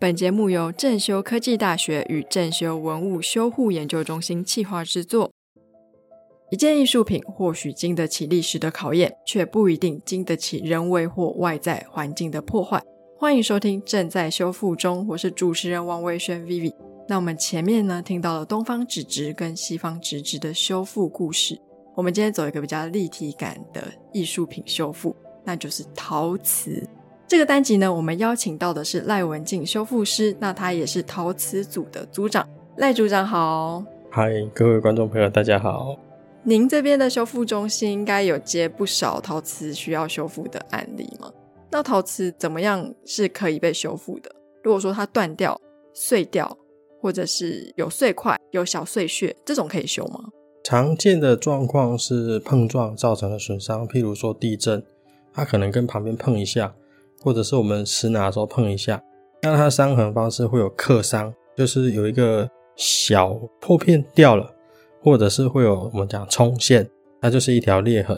本节目由正修科技大学与正修文物修护研究中心企划制作。一件艺术品或许经得起历史的考验，却不一定经得起人为或外在环境的破坏。欢迎收听《正在修复中》，我是主持人王维轩 Vivi。那我们前面呢听到了东方纸质跟西方纸质的修复故事，我们今天走一个比较立体感的艺术品修复，那就是陶瓷。这个单集呢，我们邀请到的是赖文静修复师，那他也是陶瓷组的组长。赖组长好，嗨，各位观众朋友，大家好。您这边的修复中心应该有接不少陶瓷需要修复的案例吗？那陶瓷怎么样是可以被修复的？如果说它断掉、碎掉，或者是有碎块、有小碎屑，这种可以修吗？常见的状况是碰撞造成的损伤，譬如说地震，它可能跟旁边碰一下。或者是我们持拿的时候碰一下，那它的伤痕方式会有刻伤，就是有一个小破片掉了，或者是会有我们讲冲线，它就是一条裂痕，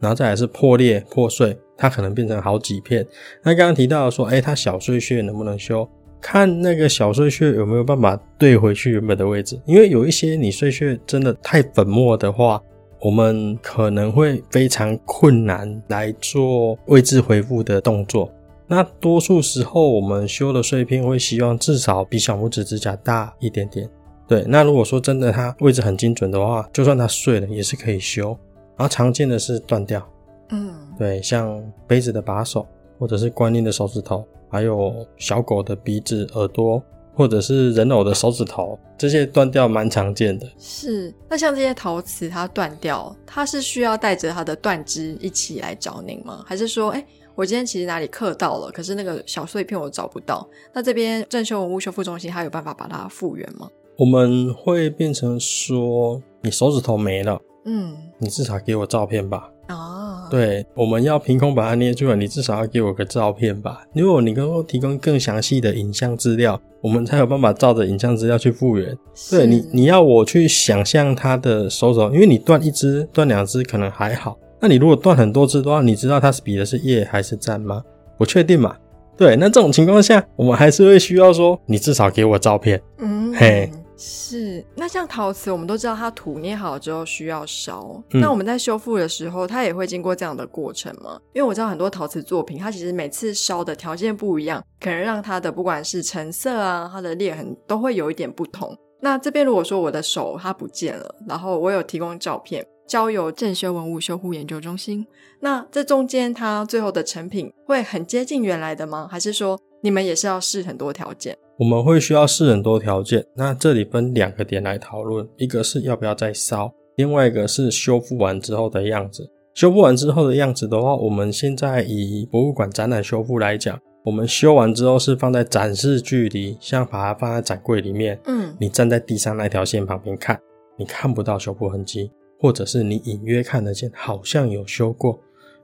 然后再来是破裂破碎，它可能变成好几片。那刚刚提到说，哎，它小碎屑能不能修？看那个小碎屑有没有办法对回去原本的位置，因为有一些你碎屑真的太粉末的话。我们可能会非常困难来做位置回复的动作。那多数时候，我们修的碎片会希望至少比小拇指指甲大一点点。对，那如果说真的它位置很精准的话，就算它碎了也是可以修。然后常见的是断掉，嗯，对，像杯子的把手，或者是观音的手指头，还有小狗的鼻子、耳朵。或者是人偶的手指头，这些断掉蛮常见的。是，那像这些陶瓷它断掉，它是需要带着它的断枝一起来找您吗？还是说，哎，我今天其实哪里刻到了，可是那个小碎片我找不到，那这边正修文物修复中心它有办法把它复原吗？我们会变成说，你手指头没了，嗯，你至少给我照片吧。哦，对，我们要凭空把它捏出来，你至少要给我个照片吧。如果你能够提供更详细的影像资料，我们才有办法照着影像资料去复原。对你，你要我去想象他的手手，因为你断一只、断两只可能还好，那你如果断很多只的话，你知道它是比的是叶还是占吗？不确定嘛？对，那这种情况下，我们还是会需要说，你至少给我照片。嗯，嘿。是，那像陶瓷，我们都知道它土捏好之后需要烧。那我们在修复的时候，它也会经过这样的过程吗？因为我知道很多陶瓷作品，它其实每次烧的条件不一样，可能让它的不管是成色啊，它的裂痕都会有一点不同。那这边如果说我的手它不见了，然后我有提供照片，交由正修文物修护研究中心，那这中间它最后的成品会很接近原来的吗？还是说你们也是要试很多条件？我们会需要试很多条件，那这里分两个点来讨论，一个是要不要再烧，另外一个是修复完之后的样子。修复完之后的样子的话，我们现在以博物馆展览修复来讲，我们修完之后是放在展示距离，像把它放在展柜里面，嗯，你站在地上那条线旁边看，你看不到修复痕迹，或者是你隐约看得见，好像有修过，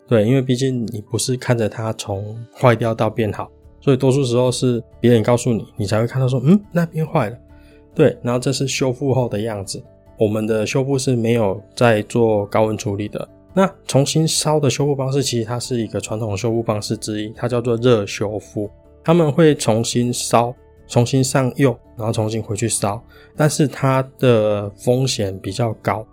对，因为毕竟你不是看着它从坏掉到变好。所以多数时候是别人告诉你，你才会看到说，嗯，那边坏了，对，然后这是修复后的样子。我们的修复是没有在做高温处理的。那重新烧的修复方式，其实它是一个传统修复方式之一，它叫做热修复。他们会重新烧，重新上釉，然后重新回去烧，但是它的风险比较高。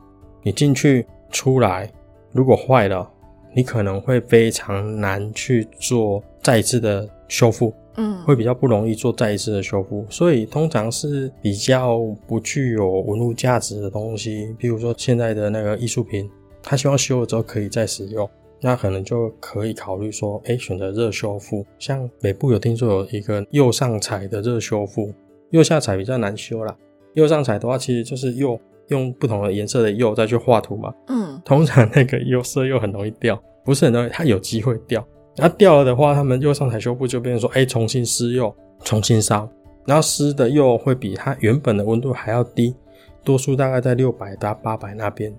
你进去出来，如果坏了，你可能会非常难去做再一次的。修复，嗯，会比较不容易做再一次的修复，所以通常是比较不具有文物价值的东西，比如说现在的那个艺术品，他希望修了之后可以再使用，那可能就可以考虑说，哎，选择热修复。像北部有听说有一个右上彩的热修复，右下彩比较难修啦。右上彩的话，其实就是釉用不同的颜色的釉再去画图嘛，嗯，通常那个釉色又很容易掉，不是很容易，它有机会掉。那掉了的话，他们釉上彩修复，就变成说，哎，重新施釉，重新烧，然后施的釉会比它原本的温度还要低，多数大概在六百到八百那边。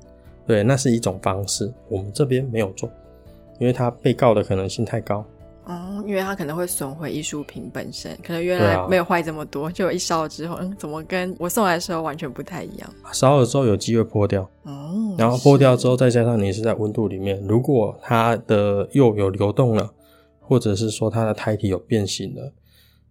对，那是一种方式，我们这边没有做，因为它被告的可能性太高。哦，因为它可能会损毁艺术品本身，可能原来没有坏这么多，就一烧了之后，嗯，怎么跟我送来的时候完全不太一样？烧了之后有机会破掉，哦，然后破掉之后，再加上你是在温度里面，如果它的釉有流动了，或者是说它的胎体有变形了，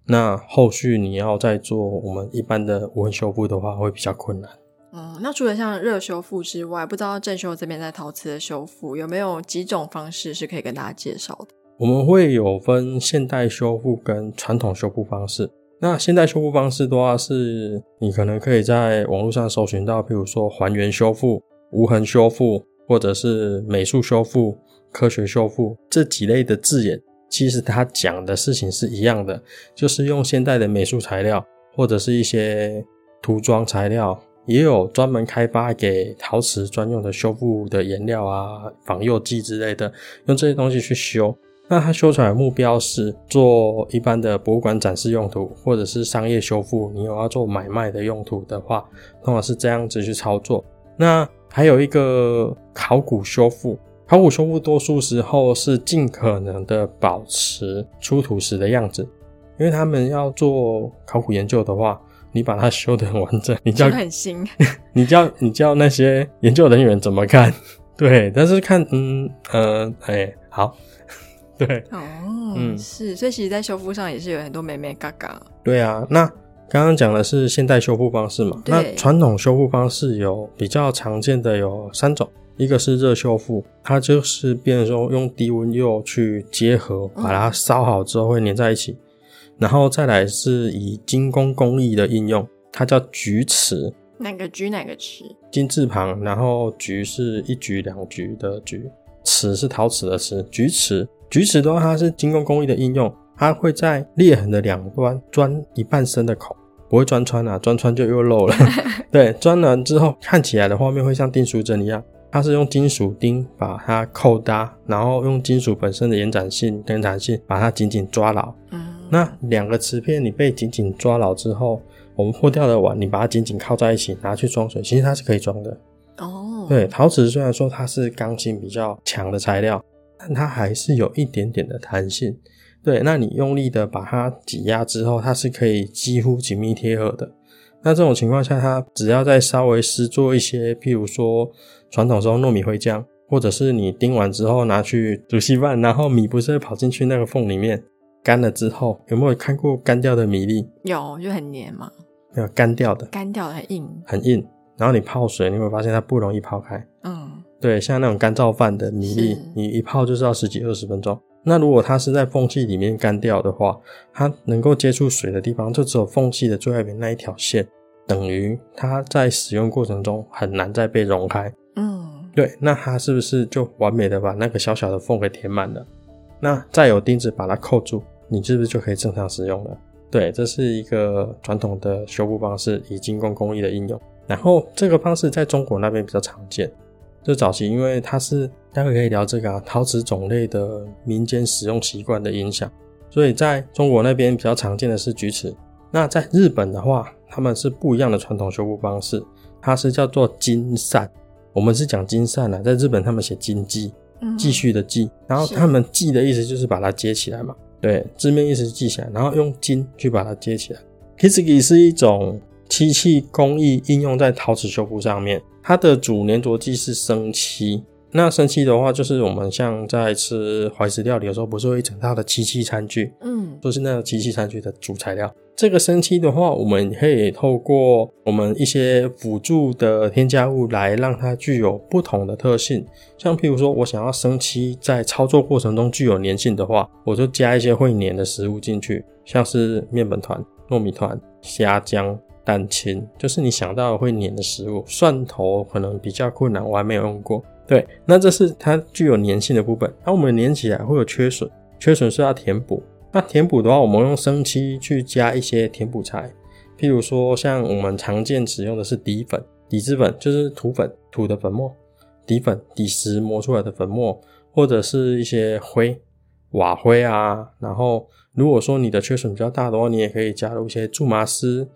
那后续你要再做我们一般的无痕修复的话，会比较困难。嗯，那除了像热修复之外，不知道正修这边在陶瓷的修复有没有几种方式是可以跟大家介绍的？我们会有分现代修复跟传统修复方式。那现代修复方式的话，是你可能可以在网络上搜寻到，譬如说还原修复、无痕修复，或者是美术修复、科学修复这几类的字眼。其实它讲的事情是一样的，就是用现代的美术材料，或者是一些涂装材料。也有专门开发给陶瓷专用的修复的颜料啊、防釉剂之类的，用这些东西去修。那它修出来的目标是做一般的博物馆展示用途，或者是商业修复。你有要做买卖的用途的话，通常是这样子去操作。那还有一个考古修复，考古修复多数时候是尽可能的保持出土时的样子，因为他们要做考古研究的话。你把它修得很完整，你叫很新，你叫你叫那些研究人员怎么看？对，但是看，嗯呃，哎，好，对，哦，嗯，是，所以其实，在修复上也是有很多美美嘎嘎。对啊，那刚刚讲的是现代修复方式嘛？那传统修复方式有比较常见的有三种，一个是热修复，它就是变成说用低温釉去结合，把它烧好之后会粘在一起。然后再来是以精工工艺的应用，它叫菊瓷，哪个菊哪个瓷？金字旁，然后菊是一菊两菊的菊，瓷是陶瓷的瓷，菊瓷。菊瓷的话，它是精工工艺的应用，它会在裂痕的两端钻一半深的孔，不会钻穿啊，钻穿就又漏了。对，钻完之后看起来的画面会像订书针一样。它是用金属钉把它扣搭，然后用金属本身的延展性跟弹性把它紧紧抓牢。嗯，那两个瓷片你被紧紧抓牢之后，我们破掉的碗你把它紧紧靠在一起拿去装水，其实它是可以装的。哦，对，陶瓷虽然说它是刚性比较强的材料，但它还是有一点点的弹性。对，那你用力的把它挤压之后，它是可以几乎紧密贴合的。那这种情况下，它只要再稍微施做一些，譬如说传统中糯米灰浆，或者是你叮完之后拿去煮稀饭，然后米不是会跑进去那个缝里面，干了之后，有没有看过干掉的米粒？有，就很黏嘛。没有干掉的，干掉的很硬，很硬。然后你泡水，你会发现它不容易泡开。嗯，对，像那种干燥饭的米粒，你一泡就是要十几二十分钟。那如果它是在缝隙里面干掉的话，它能够接触水的地方就只有缝隙的最外面那一条线，等于它在使用过程中很难再被溶开。嗯，对，那它是不是就完美的把那个小小的缝给填满了？那再有钉子把它扣住，你是不是就可以正常使用了？对，这是一个传统的修复方式，以精工工艺的应用。然后这个方式在中国那边比较常见。就早期，因为它是待会可以聊这个啊，陶瓷种类的民间使用习惯的影响，所以在中国那边比较常见的是菊瓷。那在日本的话，他们是不一样的传统修复方式，它是叫做金扇。我们是讲金扇啊，在日本他们写金继，继续的继，然后他们继的意思就是把它接起来嘛，对，字面意思是记起来，然后用金去把它接起来。Kisugi 是一种。漆器工艺应用在陶瓷修复上面，它的主粘着剂是生漆。那生漆的话，就是我们像在吃怀石料理的时候，不是会一整套的漆器餐具，嗯，都是那个漆器餐具的主材料。这个生漆的话，我们可以透过我们一些辅助的添加物来让它具有不同的特性。像譬如说，我想要生漆在操作过程中具有粘性的话，我就加一些会粘的食物进去，像是面粉团、糯米团、虾浆。蛋清就是你想到会粘的食物，蒜头可能比较困难，我还没有用过。对，那这是它具有粘性的部分。那我们粘起来会有缺损，缺损是要填补。那填补的话，我们用生漆去加一些填补材，譬如说像我们常见使用的是底粉、底质粉，就是土粉、土的粉末、底粉、底石磨出来的粉末，或者是一些灰、瓦灰啊。然后如果说你的缺损比较大的话，你也可以加入一些苎麻丝。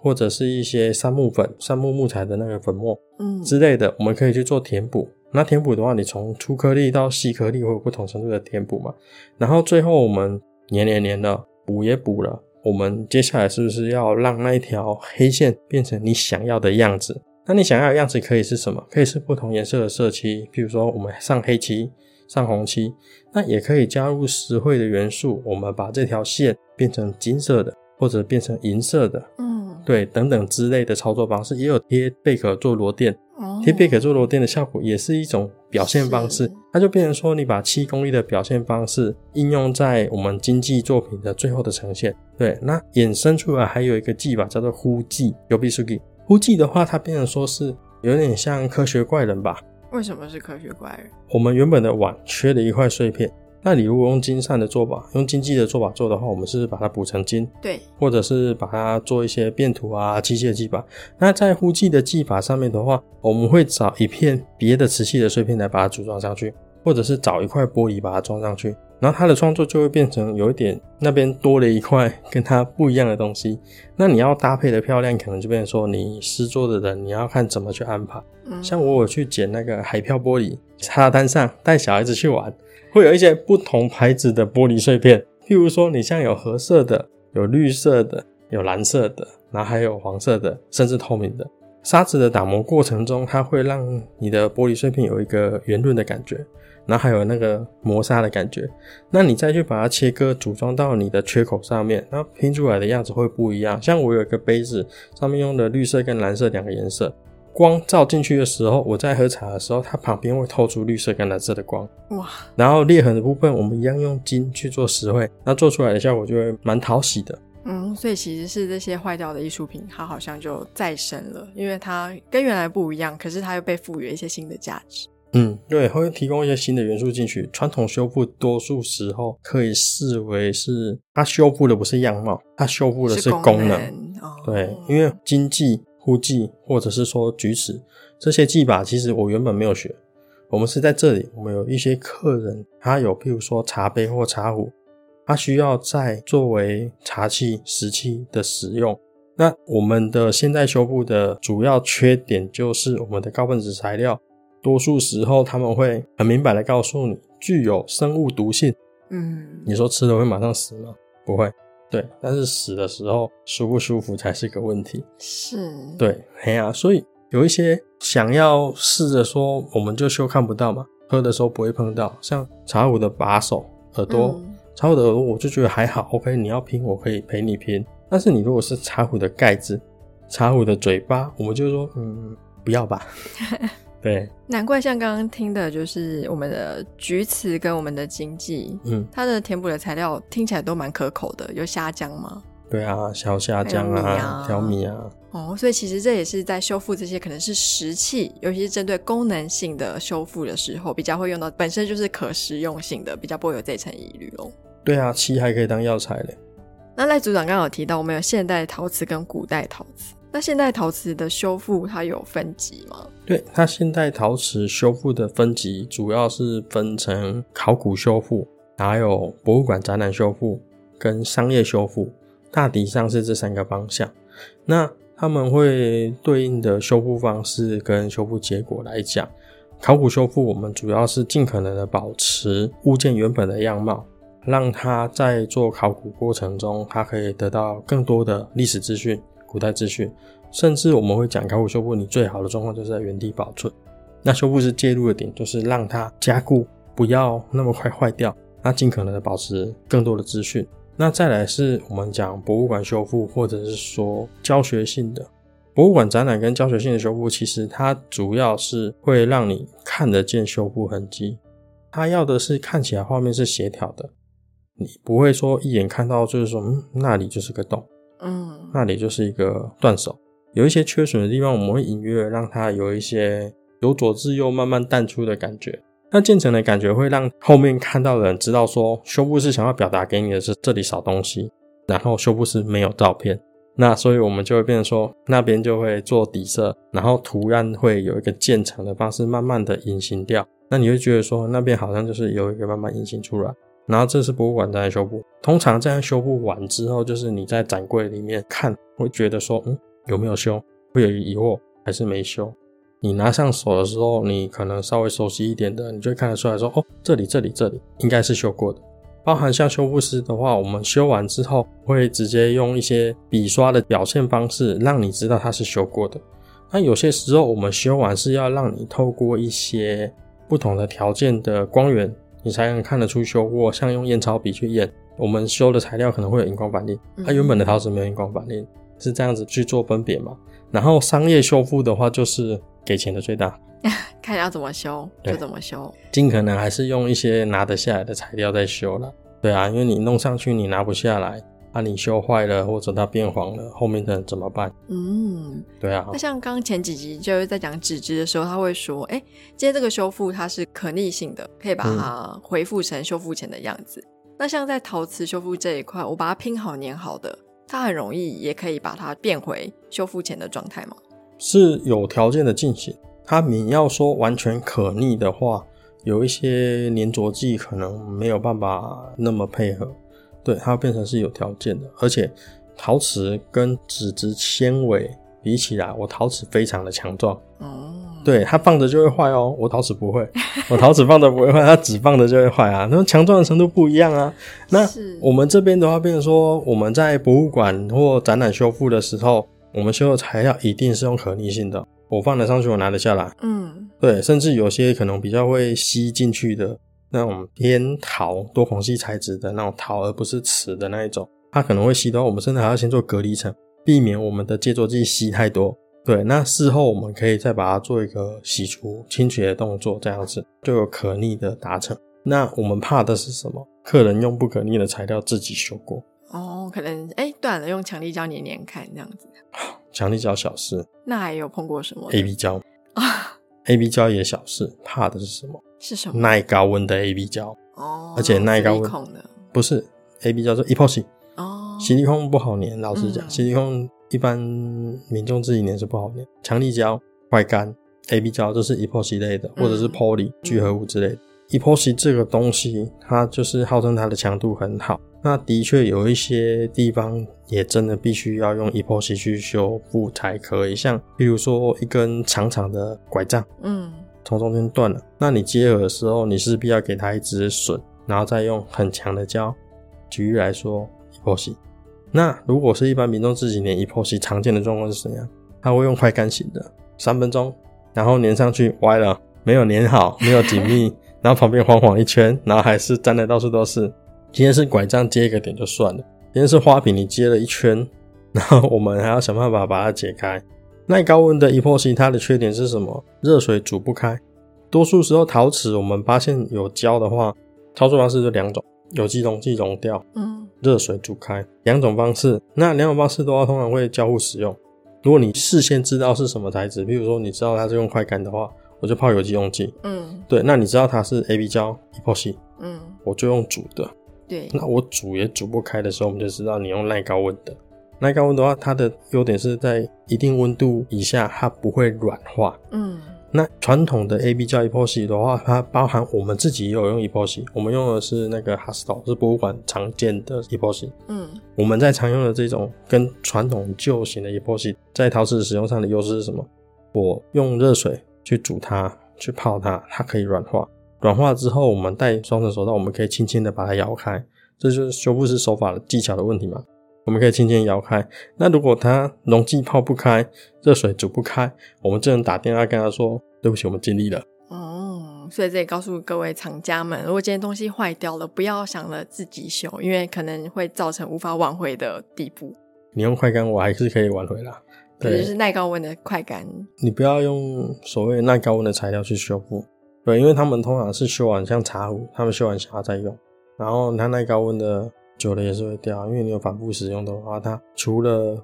或者是一些杉木粉、杉木木材的那个粉末，嗯之类的，我们可以去做填补。那填补的话，你从粗颗粒到细颗粒会有不同程度的填补嘛？然后最后我们粘粘粘了，补也补了，我们接下来是不是要让那一条黑线变成你想要的样子？那你想要的样子可以是什么？可以是不同颜色的色漆，比如说我们上黑漆，上红漆。那也可以加入实惠的元素，我们把这条线变成金色的，或者变成银色的，嗯，对，等等之类的操作方式。也有贴贝壳做螺钿，哦贴贝壳做螺钿的效果也是一种表现方式。它就变成说，你把七功力的表现方式应用在我们经济作品的最后的呈现。对，那衍生出来还有一个技法叫做呼技，有比数技。呼技的话，它变成说是有点像科学怪人吧。为什么是科学怪人？我们原本的碗缺了一块碎片，那你如果用金善的做法，用经济的做法做的话，我们是把它补成金，对，或者是把它做一些变土啊、机械技法。那在呼气的技法上面的话，我们会找一片别的瓷器的碎片来把它组装上去，或者是找一块玻璃把它装上去，然后它的创作就会变成有一点那边多了一块跟它不一样的东西。那你要搭配的漂亮，可能就变成说你施作的人，你要看怎么去安排。嗯，像我有去捡那个海漂玻璃，沙滩上带小孩子去玩，会有一些不同牌子的玻璃碎片。譬如说，你像有褐色的、有绿色的、有蓝色的，然后还有黄色的，甚至透明的。砂纸的打磨过程中，它会让你的玻璃碎片有一个圆润的感觉，然后还有那个磨砂的感觉。那你再去把它切割组装到你的缺口上面，那拼出来的样子会不一样。像我有一个杯子，上面用的绿色跟蓝色两个颜色。光照进去的时候，我在喝茶的时候，它旁边会透出绿色跟蓝色的光。哇，然后裂痕的部分，我们一样用金去做实惠，那做出来的效果就会蛮讨喜的。嗯，所以其实是这些坏掉的艺术品，它好像就再生了，因为它跟原来不一样，可是它又被赋予了一些新的价值。嗯，对，会提供一些新的元素进去。传统修复多数时候可以视为是它修复的不是样貌，它修复的是功能。对，因为经济、呼技或者是说举止这些技法，其实我原本没有学。我们是在这里，我们有一些客人，他有譬如说茶杯或茶壶，他需要在作为茶器、食器的使用。那我们的现代修复的主要缺点就是我们的高分子材料，多数时候他们会很明白的告诉你具有生物毒性。嗯，你说吃了会马上死吗？不会。对，但是死的时候舒不舒服才是个问题。是，对，嘿呀、所以有一些想要试着说，我们就修看不到嘛，喝的时候不会碰到，像茶壶的把手、耳朵，嗯茶壶的耳朵我就觉得还好，OK，你要拼我可以陪你拼，但是你如果是茶壶的盖子、茶壶的嘴巴，我们就说嗯不要吧。对，难怪像刚刚听的，就是我们的菊词跟我们的经济，嗯，它的填补的材料听起来都蛮可口的，有虾浆吗？对啊，小虾酱还有米啊啊，条米啊，哦，所以其实这也是在修复这些可能是石器，尤其是针对功能性的修复的时候，比较会用到本身就是可食用性的，比较不会有这层疑虑哦。对啊，漆还可以当药材嘞。那赖组长刚刚有提到，我们有现代陶瓷跟古代陶瓷。那现代陶瓷的修复它有分级吗？对，它现代陶瓷修复的分级主要是分成考古修复，还有博物馆展览修复跟商业修复，大体上是这三个方向。那他们会对应的修复方式跟修复结果来讲，考古修复我们主要是尽可能的保持物件原本的样貌，让它在做考古过程中，它可以得到更多的历史资讯、古代资讯。甚至我们会讲考古修复，你最好的状况就是在原地保存。那修复师介入的点就是让它加固，不要那么快坏掉，那尽可能的保持更多的资讯。那再来是我们讲博物馆修复，或者是说教学性的博物馆展览跟教学性的修复，其实它主要是会让你看得见修复痕迹。它要的是看起来画面是协调的，你不会说一眼看到就是说，嗯，那里就是个洞，嗯，那里就是一个断手。有一些缺损的地方，我们会隐约让它有一些由左至右慢慢淡出的感觉。那渐层的感觉会让后面看到的人知道说，修复师想要表达给你的是这里少东西，然后修复师没有照片。那所以我们就会变成说，那边就会做底色，然后图案会有一个渐层的方式，慢慢的隐形掉。那你会觉得说，那边好像就是有一个慢慢隐形出来。然后这是博物馆在修复，通常这样修复完之后，就是你在展柜里面看，会觉得说，嗯，有没有修？会有疑惑，还是没修？你拿上手的时候，你可能稍微熟悉一点的，你就会看得出来说，哦，这里、这里、这里应该是修过的。包含像修复师的话，我们修完之后会直接用一些笔刷的表现方式，让你知道它是修过的。那有些时候我们修完是要让你透过一些不同的条件的光源，你才能看得出修过。像用验钞笔去验，我们修的材料可能会有荧光反应，它原本的陶瓷没有荧光反应，是这样子去做分别嘛？然后商业修复的话，就是给钱的最大，看要怎么修就怎么修，尽可能还是用一些拿得下来的材料在修了。对啊，因为你弄上去你拿不下来。啊，你修坏了或者它变黄了，后面的怎么办？嗯，对啊。那像刚前几集就是在讲纸质的时候，他会说，哎，今天这个修复它是可逆性的，可以把它恢复成修复前的样子。那像在陶瓷修复这一块，我把它拼好粘好的，它很容易也可以把它变回修复前的状态吗？是有条件的进行。它你要说完全可逆的话，有一些粘着剂可能没有办法那么配合。对，它变成是有条件的，而且陶瓷跟纸质纤维比起来，我陶瓷非常的强壮。哦，对，它放着就会坏哦，我陶瓷不会，我陶瓷放着不会坏，它纸放着就会坏啊。那强壮的程度不一样啊。那我们这边的话，变成说我们在博物馆或展览修复的时候，我们修的材料一定是用可逆性的，我放得上去，我拿得下来。嗯，对，甚至有些可能比较会吸进去的。那种偏陶多孔隙材质的那种陶，而不是瓷的那一种，它可能会吸到我们甚至还要先做隔离层，避免我们的接着剂吸太多。对，那事后我们可以再把它做一个洗除、清洁的动作，这样子就有可逆的达成。那我们怕的是什么？客人用不可逆的材料自己修过。哦，可能哎断了，用强力胶粘粘看这样子。强力胶小事。那还有碰过什么？A B 胶啊，A B 胶也小事，怕的是什么？是什么？耐高温的 A B 胶哦，而且耐高温不是 A B 胶，是 epoxy 哦。吸力控不好粘，老实讲，吸力控一般民众自己粘是不好粘。强力胶快干 A B 胶，这是 epoxy 类的，或者是 poly 聚合物之类的。epoxy 这个东西，它就是号称它的强度很好。那的确有一些地方也真的必须要用 epoxy 去修复才可以，像比如说一根长长的拐杖，嗯。从中间断了，那你接合的时候，你势必要给它一支笋，然后再用很强的胶。举例来说一破洗。那如果是一般民众自己粘一破洗常见的状况是怎样？他会用快干型的，三分钟，然后粘上去歪了，没有粘好，没有紧密，然后旁边晃晃一圈，然后还是粘的到处都是。今天是拐杖接一个点就算了，今天是花瓶，你接了一圈，然后我们还要想办法把它解开。耐高温的 epoxy，它的缺点是什么？热水煮不开。多数时候陶瓷，我们发现有胶的话，操作方式就两种：有机溶剂溶掉，嗯，热水煮开，两种方式。那两种方式的话，通常会交互使用。如果你事先知道是什么材质，比如说你知道它是用快干的话，我就泡有机溶剂，嗯，对。那你知道它是 A B 胶 epoxy，嗯，我就用煮的，对。那我煮也煮不开的时候，我们就知道你用耐高温的。耐高温的话，它的优点是在一定温度以下，它不会软化。嗯，那传统的 A B 胶 epoxy 的话，它包含我们自己也有用 epoxy，我们用的是那个 Hustle，是博物馆常见的 epoxy。嗯，我们在常用的这种跟传统旧型的 epoxy 在陶瓷使用上的优势是什么？我用热水去煮它，去泡它，它可以软化。软化之后，我们戴双层手套，我们可以轻轻的把它摇开，这就是修复师手法的技巧的问题嘛。我们可以轻轻摇开。那如果它溶剂泡不开，热水煮不开，我们只能打电话跟他说：“对不起，我们尽力了。”哦，所以这也告诉各位厂家们，如果今天东西坏掉了，不要想了自己修，因为可能会造成无法挽回的地步。你用快干，我还是可以挽回啦。对，就是耐高温的快干。你不要用所谓耐高温的材料去修复，对，因为他们通常是修完像茶壶，他们修完茶再用，然后它耐高温的。久了也是会掉，因为你有反复使用的话，它除了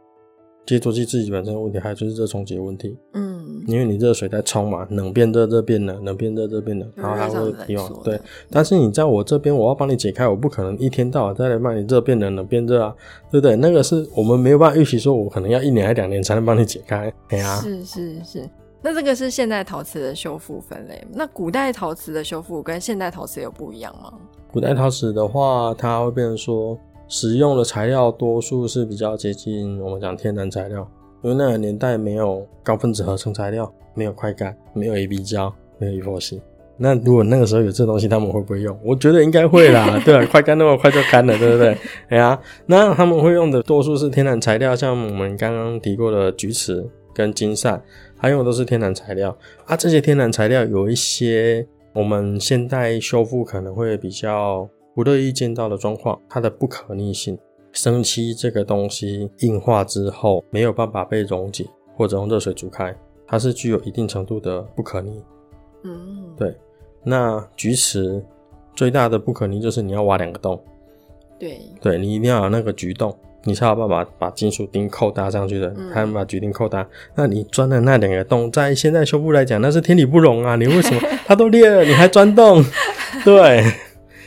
接触器自己本身的问题，还有就是热冲击的问题。嗯，因为你热水在冲嘛，冷变热，热变冷，冷变热，热变冷，然后它会提往对。但是你在我这边，我要帮你解开，我不可能一天到晚再来帮你热变冷，冷变热啊，对不对？那个是我们没有办法预期，说我可能要一年还两年才能帮你解开。哎呀，是是是。那这个是现代陶瓷的修复分类，那古代陶瓷的修复跟现代陶瓷有不一样吗？古代陶瓷的话，它会变成说，使用的材料多数是比较接近我们讲天然材料，因为那个年代没有高分子合成材料，没有快干，没有 A B 胶，没有 epoxy。那如果那个时候有这东西，他们会不会用？我觉得应该会啦，对啊，快干那么快就干了，对不对？哎呀，那他们会用的多数是天然材料，像我们刚刚提过的菊瓷跟金扇。它用的都是天然材料。啊，这些天然材料有一些我们现代修复可能会比较不乐意见到的状况，它的不可逆性。生漆这个东西硬化之后没有办法被溶解或者用热水煮开，它是具有一定程度的不可逆。嗯，对，那菊瓷最大的不可逆就是你要挖两个洞，对，对你一定要有那个菊洞，你才有办法把金属钉扣搭上去的，嗯才能把菊钉扣搭。那你钻的那两个洞，在现在修复来讲，那是天理不容啊！你为什么 它都裂了，你还钻洞？对，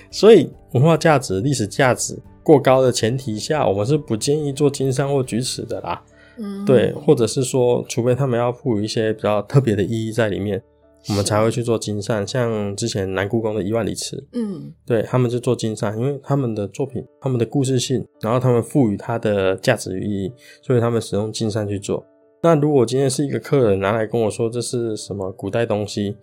所以文化价值、历史价值过高的前提下，我们是不建议做金山或菊瓷的啦。嗯，对，或者是说，除非他们要赋予一些比较特别的意义在里面，我们才会去做金缮。像之前南故宫的一万里池，嗯，对他们就做金缮，因为他们的作品、他们的故事性，然后他们赋予它的价值与意义，所以他们使用金缮去做。那如果今天是一个客人拿来跟我说这是什么古代东西，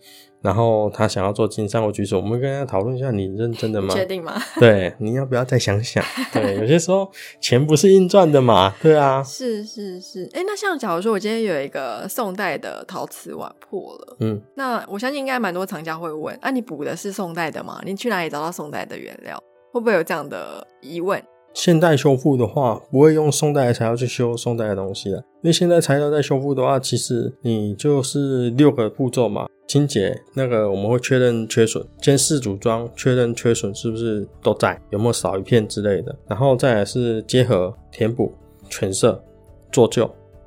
然后他想要做金善或举手，我们跟他讨论一下，你认真的吗？确定吗？对，你要不要再想想？对，有些时候钱不是硬赚的嘛，对啊，是是是，哎，那像假如说我今天有一个宋代的陶瓷碗破了，嗯，那我相信应该蛮多厂家会问，啊，你补的是宋代的吗？你去哪里找到宋代的原料？会不会有这样的疑问？现代修复的话，不会用宋代的材料去修宋代的东西了，因为现在材料在修复的话，其实你就是六个步骤嘛，清洁那个我们会确认缺损，先试组装，确认缺损是不是都在，有没有少一片之类的，然后再来是结合、填补、全色、做旧，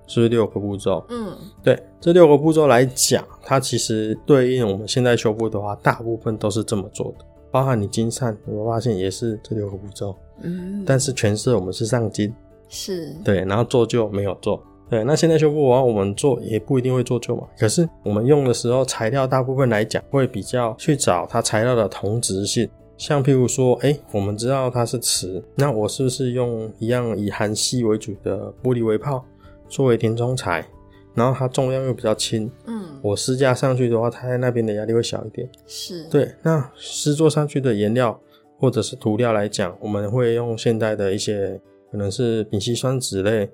是不是六个步骤？嗯，对这六个步骤来讲，它其实对应我们现在修复的话，大部分都是这么做的，包含你金善，有没有发现也是这六个步骤？嗯，但是全色我们是上金，是，对，然后做旧没有做。对，那现在修复完，我们做也不一定会做旧嘛。可是我们用的时候，材料大部分来讲会比较去找它材料的同质性。像譬如说，哎，我们知道它是瓷，那我是不是用一样以含锡为主的玻璃微泡作为填充材，然后它重量又比较轻，嗯，我施加上去的话，它在那边的压力会小一点。是，，对，那施做上去的颜料或者是涂料来讲，我们会用现代的一些可能是丙烯酸酯类，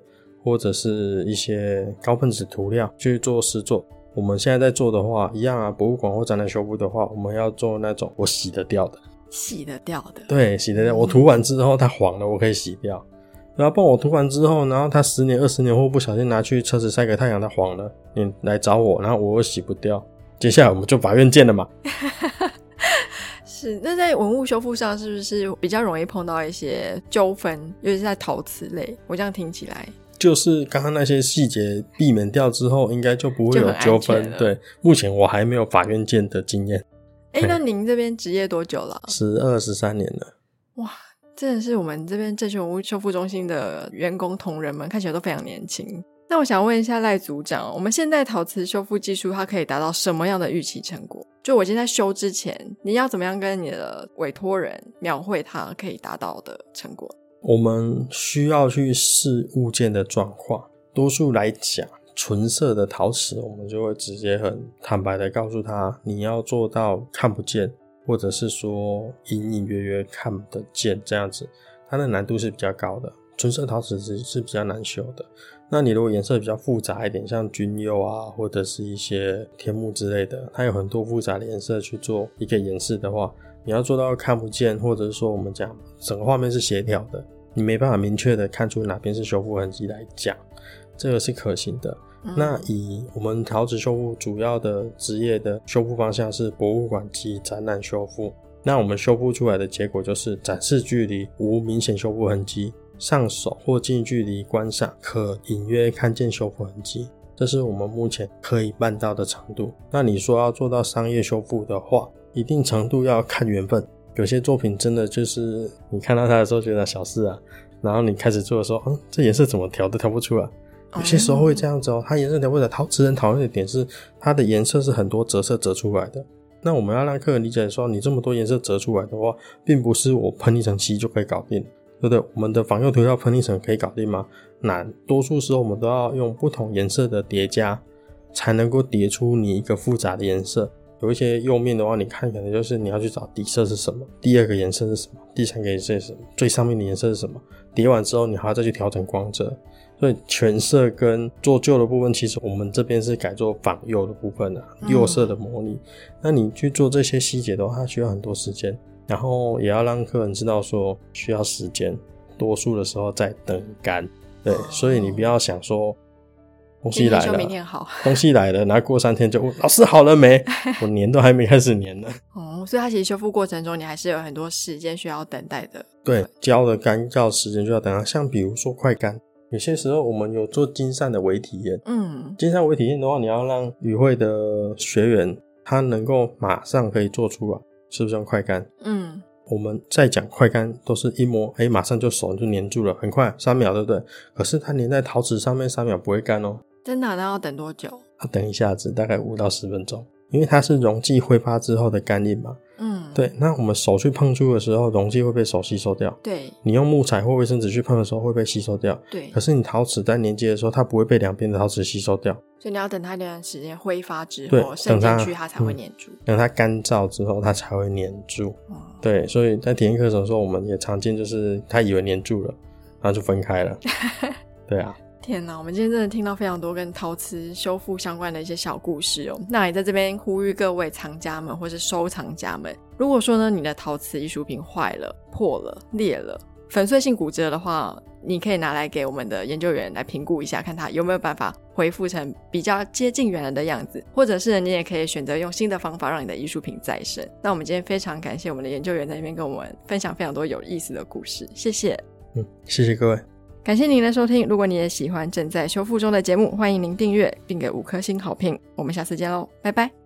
或者是一些高分子涂料去做试做。我们现在在做的话，一样啊，博物馆或展览修复的话，我们要做那种我洗得掉的，洗得掉的，对，洗得掉。我涂完之后它黄了，我可以洗掉。然后帮我涂完之后，然后它十年、二十年后不小心拿去车子晒个太阳，它黄了，你来找我，然后我又洗不掉。接下来我们就法院见了嘛。是。那在文物修复上，是不是比较容易碰到一些纠纷，尤其是在陶瓷类？我这样听起来，就是刚刚那些细节避免掉之后，应该就不会有纠纷对，目前我还没有法院见的经验，哎，嘿那您这边职业多久了？十二十三年了。哇，真的是我们这边正学文物修复中心的员工同仁们看起来都非常年轻。那我想问一下赖组长，我们现在陶瓷修复技术它可以达到什么样的预期成果？就我今天在修之前，你要怎么样跟你的委托人描绘它可以达到的成果？我们需要去试物件的状况。多数来讲，纯色的陶瓷，我们就会直接很坦白的告诉他，你要做到看不见，或者是说隐隐约约看得见这样子，它的难度是比较高的。纯色陶瓷是是比较难修的。那你如果颜色比较复杂一点，像军釉啊，或者是一些天幕之类的，它有很多复杂的颜色去做一个演示的话，你要做到看不见，或者是说我们讲整个画面是协调的，你没办法明确的看出哪边是修复痕迹来讲，这个是可行的。嗯那以我们陶瓷修复主要的职业的修复方向是博物馆及展览修复。那我们修复出来的结果就是展示距离无明显修复痕迹，上手或近距离观赏可隐约看见修复痕迹，这是我们目前可以办到的程度。那你说要做到商业修复的话，一定程度要看缘分。有些作品真的就是你看到它的时候觉得小事啊，然后你开始做的时候，嗯，这颜色怎么调都调不出来。有些时候会这样子哦，它颜色调不出来。陶瓷人讨论的点是，它的颜色是很多折射折出来的。那我们要让客人理解说，你这么多颜色折出来的话，并不是我喷一层漆就可以搞定，对不对？我们的防釉涂料喷一层可以搞定吗？难，多数时候我们都要用不同颜色的叠加，才能够叠出你一个复杂的颜色。有一些釉面的话，你看可能就是你要去找底色是什么，第二个颜色是什么，第三个颜色是什么，最上面的颜色是什么。叠完之后，你还要再去调整光泽。所以全色跟做旧的部分，其实我们这边是改做仿釉的部分的、嗯釉色的模拟。那你去做这些细节的话，它需要很多时间，然后也要让客人知道说需要时间，多数的时候在等干。对，哦所以你不要想说东西来了，明天好东西来了，然后过三天就问老师好了没？我粘都还没开始粘呢。哦，所以它其实修复过程中，你还是有很多时间需要等待的。对，胶的干要时间就要等它。像比如说快干，有些时候我们有做金扇的微体验。嗯，金扇微体验的话，你要让与会的学员他能够马上可以做出来，是不是用快干？嗯，我们在讲快干都是一摸，哎、马上就手就粘住了，很快，三秒，对不对？可是它粘在陶瓷上面，三秒不会干哦，真的啊那要等多久？要等一下子，大概五到十分钟，因为它是溶剂挥发之后的干印嘛。嗯，对，那我们手去碰触的时候，溶剂会被手吸收掉。对你用木材或卫生纸去碰的时候会被吸收掉，对可，是你陶瓷在粘接的时候，它不会被两边的陶瓷吸收掉。所以你要等它一段时间挥发之后渗进去，它才会嗯粘住。等它干燥之后，它才会粘住。嗯，对，所以在体验课程的时候，我们也常见就是它以为粘住了，然后就分开了。对啊，天哪，我们今天真的听到非常多跟陶瓷修复相关的一些小故事哦。那也在这边呼吁各位藏家们或是收藏家们，如果说呢你的陶瓷艺术品坏了、破了、裂了、粉碎性骨折的话，你可以拿来给我们的研究员来评估一下，看他有没有办法恢复成比较接近原来的样子，或者是你也可以选择用新的方法让你的艺术品再生。那我们今天非常感谢我们的研究员在那边跟我们分享非常多有意思的故事，谢谢。嗯，谢谢各位。感谢您的收听。如果你也喜欢正在修复中的节目，欢迎您订阅并给五颗星好评。我们下次见喽，拜拜。